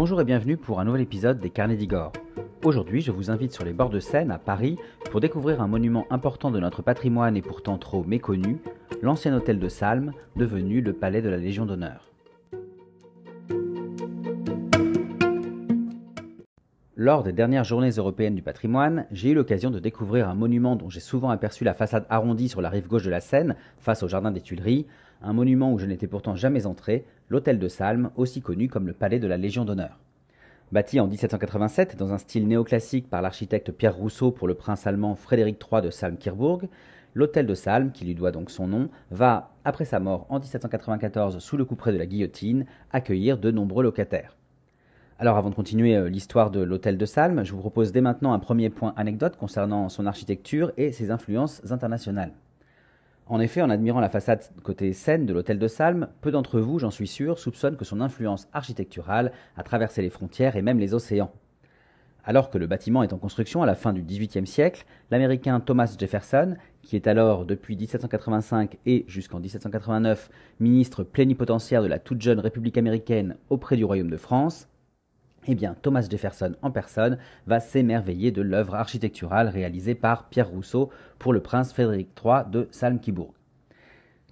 Bonjour et bienvenue pour un nouvel épisode des Carnets d'Igor. Aujourd'hui, je vous invite sur les bords de Seine, à Paris, pour découvrir un monument important de notre patrimoine et pourtant trop méconnu, l'ancien hôtel de Salm, devenu le palais de la Légion d'honneur. Lors des dernières journées européennes du patrimoine, j'ai eu l'occasion de découvrir un monument dont j'ai souvent aperçu la façade arrondie sur la rive gauche de la Seine, face au jardin des Tuileries, un monument où je n'étais pourtant jamais entré, l'hôtel de Salm, aussi connu comme le palais de la Légion d'honneur. Bâti en 1787 dans un style néoclassique par l'architecte Pierre Rousseau pour le prince allemand Frédéric III de Salm-Kirbourg, l'hôtel de Salm, qui lui doit donc son nom, va, après sa mort en 1794 sous le couperet de la guillotine, accueillir de nombreux locataires. Alors avant de continuer euh, l'histoire de l'hôtel de Salm, je vous propose dès maintenant un premier point anecdote concernant son architecture et ses influences internationales. En effet, en admirant la façade côté Seine de l'hôtel de Salm, peu d'entre vous, j'en suis sûr, soupçonnent que son influence architecturale a traversé les frontières et même les océans. Alors que le bâtiment est en construction à la fin du XVIIIe siècle, l'américain Thomas Jefferson, qui est alors depuis 1785 et jusqu'en 1789 ministre plénipotentiaire de la toute jeune République américaine auprès du Royaume de France, eh Thomas Jefferson en personne va s'émerveiller de l'œuvre architecturale réalisée par Pierre Rousseau pour le prince Frédéric III de Salm-Kibourg.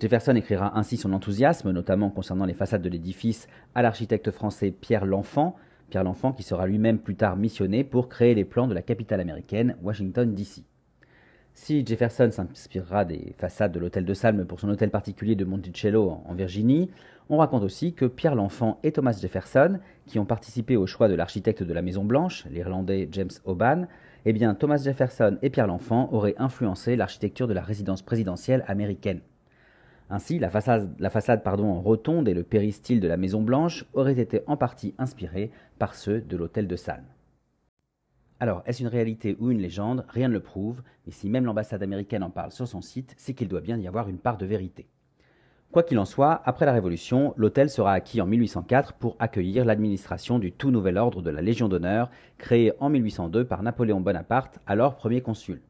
Jefferson écrira ainsi son enthousiasme, notamment concernant les façades de l'édifice, à l'architecte français Pierre L'Enfant, Pierre L'Enfant qui sera lui-même plus tard missionné pour créer les plans de la capitale américaine, Washington, D.C. Si Jefferson s'inspirera des façades de l'hôtel de Salm pour son hôtel particulier de Monticello en Virginie, on raconte aussi que Pierre l'Enfant et Thomas Jefferson, qui ont participé au choix de l'architecte de la Maison Blanche, l'Irlandais James Oban, eh bien Thomas Jefferson et Pierre l'Enfant auraient influencé l'architecture de la résidence présidentielle américaine. Ainsi, la façade, la façade pardon, en rotonde et le péristyle de la Maison Blanche auraient été en partie inspirés par ceux de l'hôtel de Salm. Alors, est-ce une réalité ou une légende? Rien ne le prouve, mais si même l'ambassade américaine en parle sur son site, c'est qu'il doit bien y avoir une part de vérité. Quoi qu'il en soit, après la Révolution, l'hôtel sera acquis en 1804 pour accueillir l'administration du tout nouvel ordre de la Légion d'honneur, créé en 1802 par Napoléon Bonaparte, alors premier consul.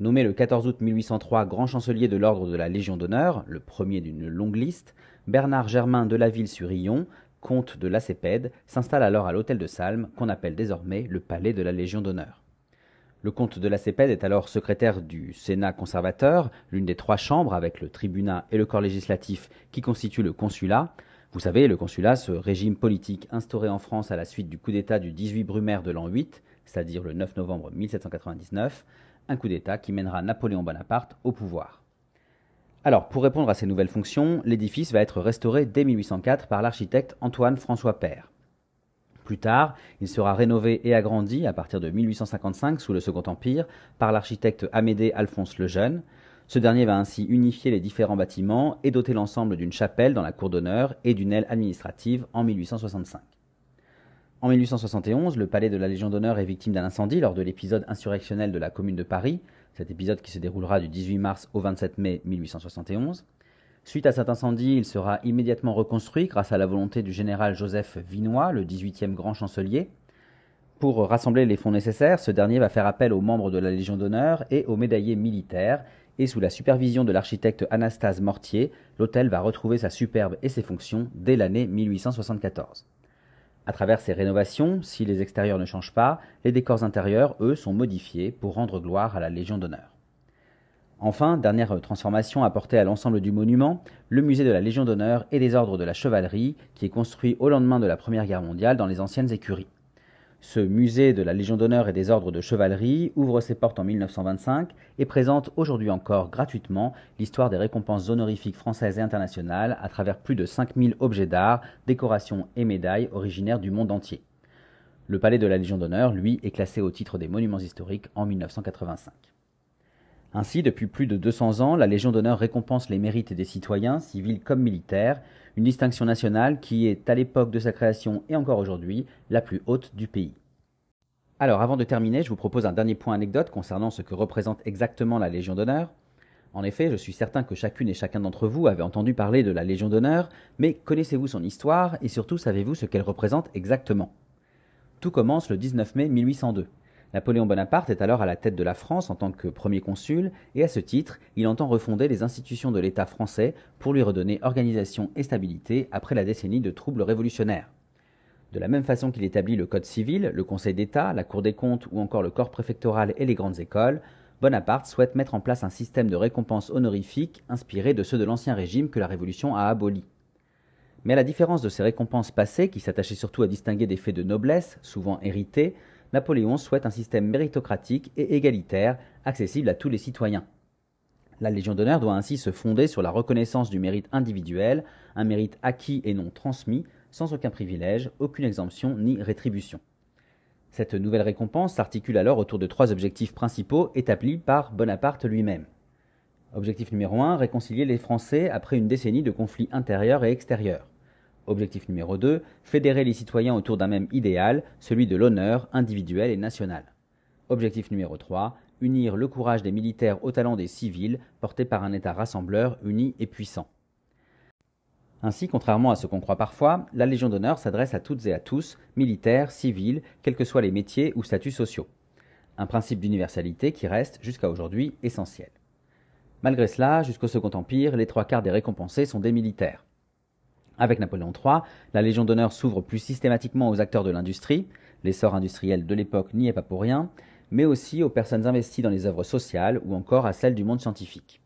Nommé le 14 août 1803 grand chancelier de l'ordre de la Légion d'honneur, le premier d'une longue liste, Bernard Germain de la Ville-sur-Illon, comte de Lacépède, s'installe alors à l'hôtel de Salm, qu'on appelle désormais le palais de la Légion d'honneur. Le comte de la Cépède est alors secrétaire du Sénat conservateur, l'une des trois chambres avec le tribunat et le corps législatif qui constituent le consulat. Vous savez, le consulat, ce régime politique instauré en France à la suite du coup d'État du 18 Brumaire de l'an 8, c'est-à-dire le 9 novembre 1799, un coup d'État qui mènera Napoléon Bonaparte au pouvoir. Alors, pour répondre à ces nouvelles fonctions, l'édifice va être restauré dès 1804 par l'architecte Antoine François Père. Plus tard, il sera rénové et agrandi à partir de 1855 sous le Second Empire par l'architecte Amédée Alphonse le Jeune. Ce dernier va ainsi unifier les différents bâtiments et doter l'ensemble d'une chapelle dans la cour d'honneur et d'une aile administrative en 1865. En 1871, le palais de la Légion d'honneur est victime d'un incendie lors de l'épisode insurrectionnel de la Commune de Paris, cet épisode qui se déroulera du 18 mars au 27 mai 1871. Suite à cet incendie, il sera immédiatement reconstruit grâce à la volonté du général Joseph Vinois, le 18e grand chancelier. Pour rassembler les fonds nécessaires, ce dernier va faire appel aux membres de la Légion d'honneur et aux médaillés militaires, et sous la supervision de l'architecte Anastase Mortier, l'hôtel va retrouver sa superbe et ses fonctions dès l'année 1874. À travers ces rénovations, si les extérieurs ne changent pas, les décors intérieurs, eux, sont modifiés pour rendre gloire à la Légion d'honneur. Enfin, dernière transformation apportée à l'ensemble du monument, le musée de la Légion d'honneur et des ordres de la chevalerie, qui est construit au lendemain de la Première Guerre mondiale dans les anciennes écuries. Ce musée de la Légion d'honneur et des ordres de chevalerie ouvre ses portes en 1925 et présente aujourd'hui encore gratuitement l'histoire des récompenses honorifiques françaises et internationales à travers plus de 5000 objets d'art, décorations et médailles originaires du monde entier. Le palais de la Légion d'honneur, lui, est classé au titre des monuments historiques en 1985. Ainsi, depuis plus de 200 ans, la Légion d'honneur récompense les mérites des citoyens, civils comme militaires, une distinction nationale qui est, à l'époque de sa création et encore aujourd'hui, la plus haute du pays. Alors, avant de terminer, je vous propose un dernier point anecdote concernant ce que représente exactement la Légion d'honneur. En effet, je suis certain que chacune et chacun d'entre vous avait entendu parler de la Légion d'honneur, mais connaissez-vous son histoire et surtout savez-vous ce qu'elle représente exactement? Tout commence le 19 mai 1802. Napoléon Bonaparte est alors à la tête de la France en tant que premier consul, et à ce titre, il entend refonder les institutions de l'État français pour lui redonner organisation et stabilité après la décennie de troubles révolutionnaires. De la même façon qu'il établit le Code civil, le Conseil d'État, la Cour des comptes ou encore le corps préfectoral et les grandes écoles, Bonaparte souhaite mettre en place un système de récompenses honorifiques inspiré de ceux de l'Ancien Régime que la Révolution a aboli. Mais à la différence de ces récompenses passées, qui s'attachaient surtout à distinguer des faits de noblesse, souvent hérités, Napoléon souhaite un système méritocratique et égalitaire, accessible à tous les citoyens. La Légion d'honneur doit ainsi se fonder sur la reconnaissance du mérite individuel, un mérite acquis et non transmis, sans aucun privilège, aucune exemption ni rétribution. Cette nouvelle récompense s'articule alors autour de trois objectifs principaux établis par Bonaparte lui-même. Objectif numéro 1, réconcilier les Français après une décennie de conflits intérieurs et extérieurs. Objectif numéro 2, fédérer les citoyens autour d'un même idéal, celui de l'honneur individuel et national. Objectif numéro 3, unir le courage des militaires au talent des civils, porté par un État rassembleur uni et puissant. Ainsi, contrairement à ce qu'on croit parfois, la Légion d'honneur s'adresse à toutes et à tous, militaires, civils, quels que soient les métiers ou statuts sociaux. Un principe d'universalité qui reste, jusqu'à aujourd'hui, essentiel. Malgré cela, jusqu'au Second Empire, les trois quarts des récompensés sont des militaires. Avec Napoléon III, la Légion d'honneur s'ouvre plus systématiquement aux acteurs de l'industrie, l'essor industriel de l'époque n'y est pas pour rien, mais aussi aux personnes investies dans les œuvres sociales ou encore à celles du monde scientifique.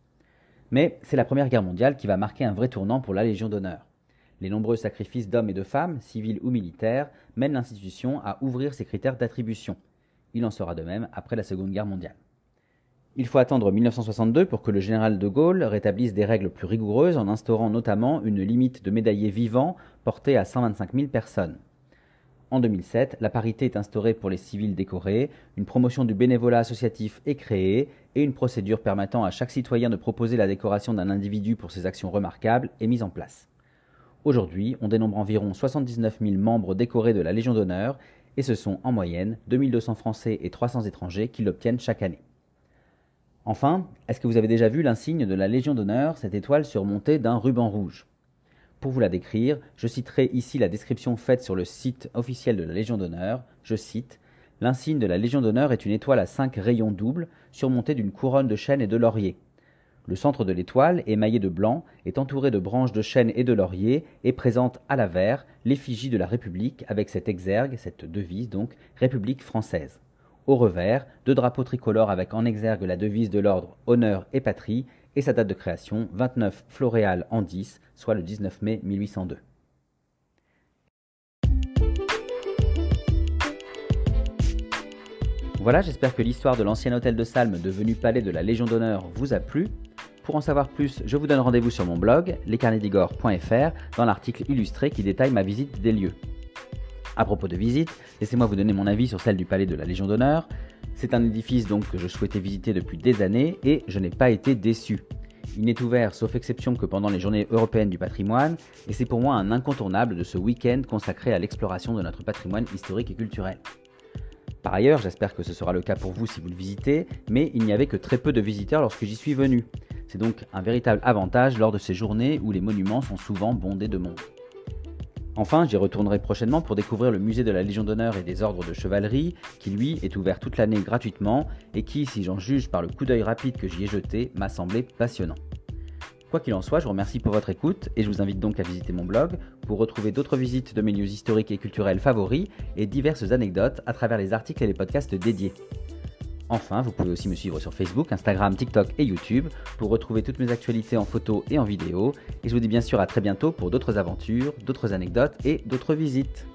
Mais c'est la Première Guerre mondiale qui va marquer un vrai tournant pour la Légion d'honneur. Les nombreux sacrifices d'hommes et de femmes, civils ou militaires, mènent l'institution à ouvrir ses critères d'attribution. Il en sera de même après la Seconde Guerre mondiale. Il faut attendre 1962 pour que le général de Gaulle rétablisse des règles plus rigoureuses en instaurant notamment une limite de médaillés vivants portée à 125 000 personnes. En 2007, la parité est instaurée pour les civils décorés, une promotion du bénévolat associatif est créée et une procédure permettant à chaque citoyen de proposer la décoration d'un individu pour ses actions remarquables est mise en place. Aujourd'hui, on dénombre environ 79 000 membres décorés de la Légion d'honneur et ce sont en moyenne 2200 Français et 300 étrangers qui l'obtiennent chaque année. Enfin, est-ce que vous avez déjà vu l'insigne de la Légion d'honneur, cette étoile surmontée d'un ruban rouge? Pour vous la décrire, je citerai ici la description faite sur le site officiel de la Légion d'honneur. Je cite L'insigne de la Légion d'honneur est une étoile à cinq rayons doubles, surmontée d'une couronne de chêne et de laurier. Le centre de l'étoile, émaillé de blanc, est entouré de branches de chêne et de laurier et présente à l'avers l'effigie de la République avec cet exergue, cette devise donc, République française. Au revers, deux drapeaux tricolores avec en exergue la devise de l'ordre Honneur et Patrie et sa date de création 29 Floréal en 10, soit le 19 mai 1802. Voilà, j'espère que l'histoire de l'ancien hôtel de Salm devenu palais de la Légion d'honneur vous a plu. Pour en savoir plus, je vous donne rendez-vous sur mon blog, lescarnedigore.fr, dans l'article illustré qui détaille ma visite des lieux. À propos de visite, laissez-moi vous donner mon avis sur celle du palais de la Légion d'honneur. C'est un édifice donc que je souhaitais visiter depuis des années et je n'ai pas été déçu. Il n'est ouvert sauf exception que pendant les journées européennes du patrimoine et c'est pour moi un incontournable de ce week-end consacré à l'exploration de notre patrimoine historique et culturel. Par ailleurs, j'espère que ce sera le cas pour vous si vous le visitez, mais il n'y avait que très peu de visiteurs lorsque j'y suis venu. C'est donc un véritable avantage lors de ces journées où les monuments sont souvent bondés de monde. Enfin, j'y retournerai prochainement pour découvrir le musée de la Légion d'honneur et des ordres de chevalerie, qui lui est ouvert toute l'année gratuitement et qui, si j'en juge par le coup d'œil rapide que j'y ai jeté, m'a semblé passionnant. Quoi qu'il en soit, je vous remercie pour votre écoute et je vous invite donc à visiter mon blog pour retrouver d'autres visites de mes lieux historiques et culturels favoris et diverses anecdotes à travers les articles et les podcasts dédiés. Enfin, vous pouvez aussi me suivre sur Facebook, Instagram, TikTok et YouTube pour retrouver toutes mes actualités en photo et en vidéo. Et je vous dis bien sûr à très bientôt pour d'autres aventures, d'autres anecdotes et d'autres visites.